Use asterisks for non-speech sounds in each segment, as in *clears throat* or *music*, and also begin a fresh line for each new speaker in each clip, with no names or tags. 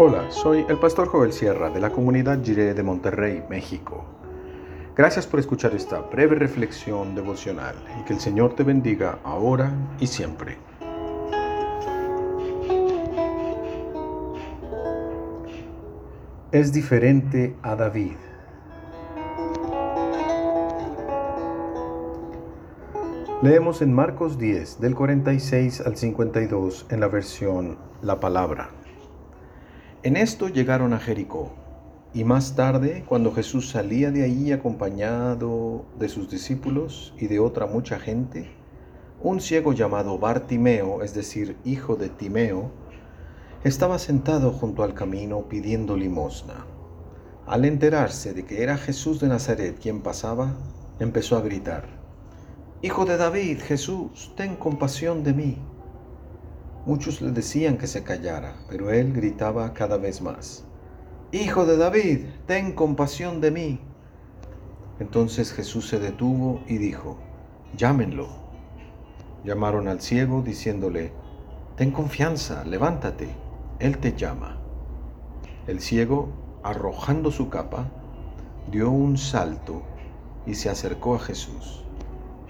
Hola, soy el pastor Joel Sierra de la comunidad Jiré de Monterrey, México. Gracias por escuchar esta breve reflexión devocional y que el Señor te bendiga ahora y siempre. Es diferente a David. Leemos en Marcos 10, del 46 al 52 en la versión La Palabra. En esto llegaron a Jericó, y más tarde, cuando Jesús salía de allí acompañado de sus discípulos y de otra mucha gente, un ciego llamado Bartimeo, es decir, hijo de Timeo, estaba sentado junto al camino pidiendo limosna. Al enterarse de que era Jesús de Nazaret quien pasaba, empezó a gritar, Hijo de David, Jesús, ten compasión de mí. Muchos le decían que se callara, pero él gritaba cada vez más, Hijo de David, ten compasión de mí. Entonces Jesús se detuvo y dijo, Llámenlo. Llamaron al ciego diciéndole, Ten confianza, levántate, Él te llama. El ciego, arrojando su capa, dio un salto y se acercó a Jesús.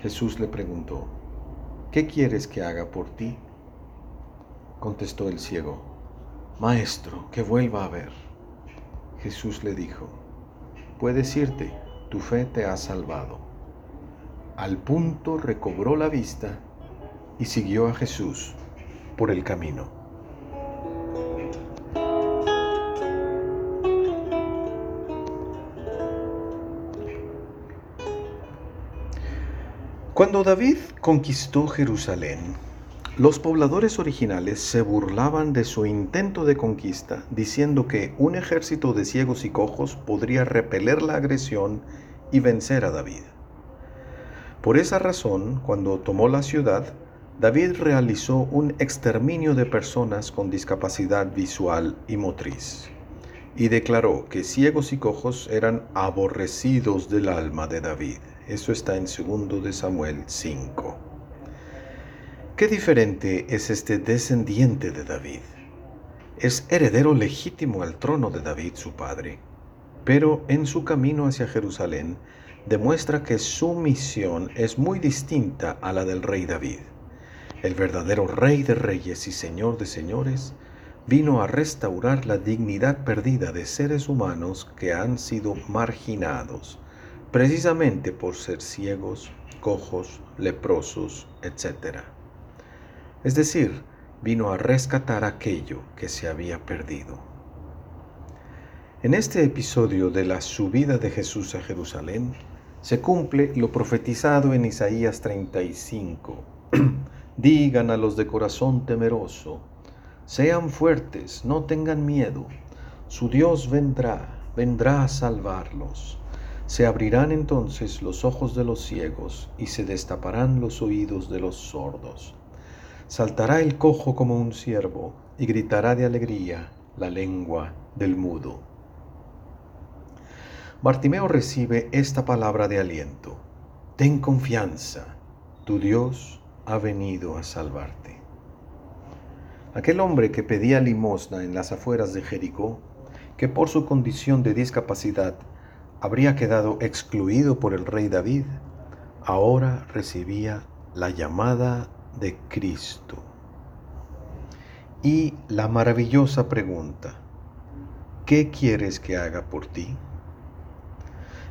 Jesús le preguntó, ¿qué quieres que haga por ti? Contestó el ciego, Maestro, que vuelva a ver. Jesús le dijo, puedes irte, tu fe te ha salvado. Al punto recobró la vista y siguió a Jesús por el camino. Cuando David conquistó Jerusalén, los pobladores originales se burlaban de su intento de conquista, diciendo que un ejército de ciegos y cojos podría repeler la agresión y vencer a David. Por esa razón, cuando tomó la ciudad, David realizó un exterminio de personas con discapacidad visual y motriz, y declaró que ciegos y cojos eran aborrecidos del alma de David. Eso está en 2 de Samuel 5. Qué diferente es este descendiente de David. Es heredero legítimo al trono de David, su padre, pero en su camino hacia Jerusalén demuestra que su misión es muy distinta a la del rey David. El verdadero rey de reyes y señor de señores vino a restaurar la dignidad perdida de seres humanos que han sido marginados, precisamente por ser ciegos, cojos, leprosos, etc es decir, vino a rescatar aquello que se había perdido. En este episodio de la subida de Jesús a Jerusalén, se cumple lo profetizado en Isaías 35. *clears throat* Digan a los de corazón temeroso, sean fuertes, no tengan miedo, su Dios vendrá, vendrá a salvarlos. Se abrirán entonces los ojos de los ciegos y se destaparán los oídos de los sordos. Saltará el cojo como un ciervo y gritará de alegría la lengua del mudo. Bartimeo recibe esta palabra de aliento. Ten confianza, tu Dios ha venido a salvarte. Aquel hombre que pedía limosna en las afueras de Jericó, que por su condición de discapacidad habría quedado excluido por el rey David, ahora recibía la llamada de Cristo. Y la maravillosa pregunta, ¿qué quieres que haga por ti?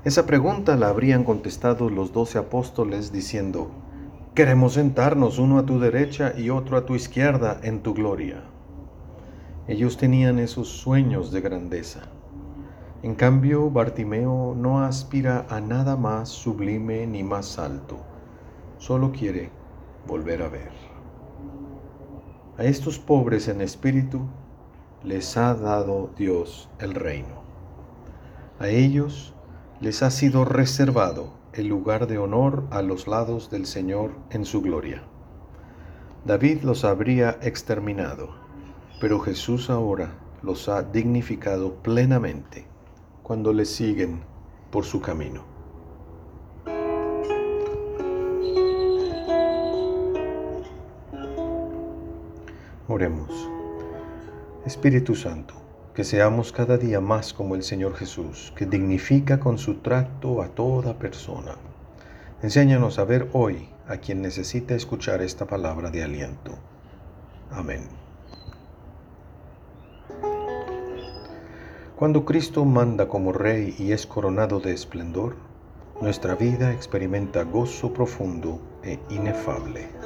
Esa pregunta la habrían contestado los doce apóstoles diciendo, queremos sentarnos uno a tu derecha y otro a tu izquierda en tu gloria. Ellos tenían esos sueños de grandeza. En cambio, Bartimeo no aspira a nada más sublime ni más alto, solo quiere volver a ver. A estos pobres en espíritu les ha dado Dios el reino. A ellos les ha sido reservado el lugar de honor a los lados del Señor en su gloria. David los habría exterminado, pero Jesús ahora los ha dignificado plenamente cuando les siguen por su camino. Espíritu Santo, que seamos cada día más como el Señor Jesús, que dignifica con su trato a toda persona. Enséñanos a ver hoy a quien necesita escuchar esta palabra de aliento. Amén. Cuando Cristo manda como Rey y es coronado de esplendor, nuestra vida experimenta gozo profundo e inefable.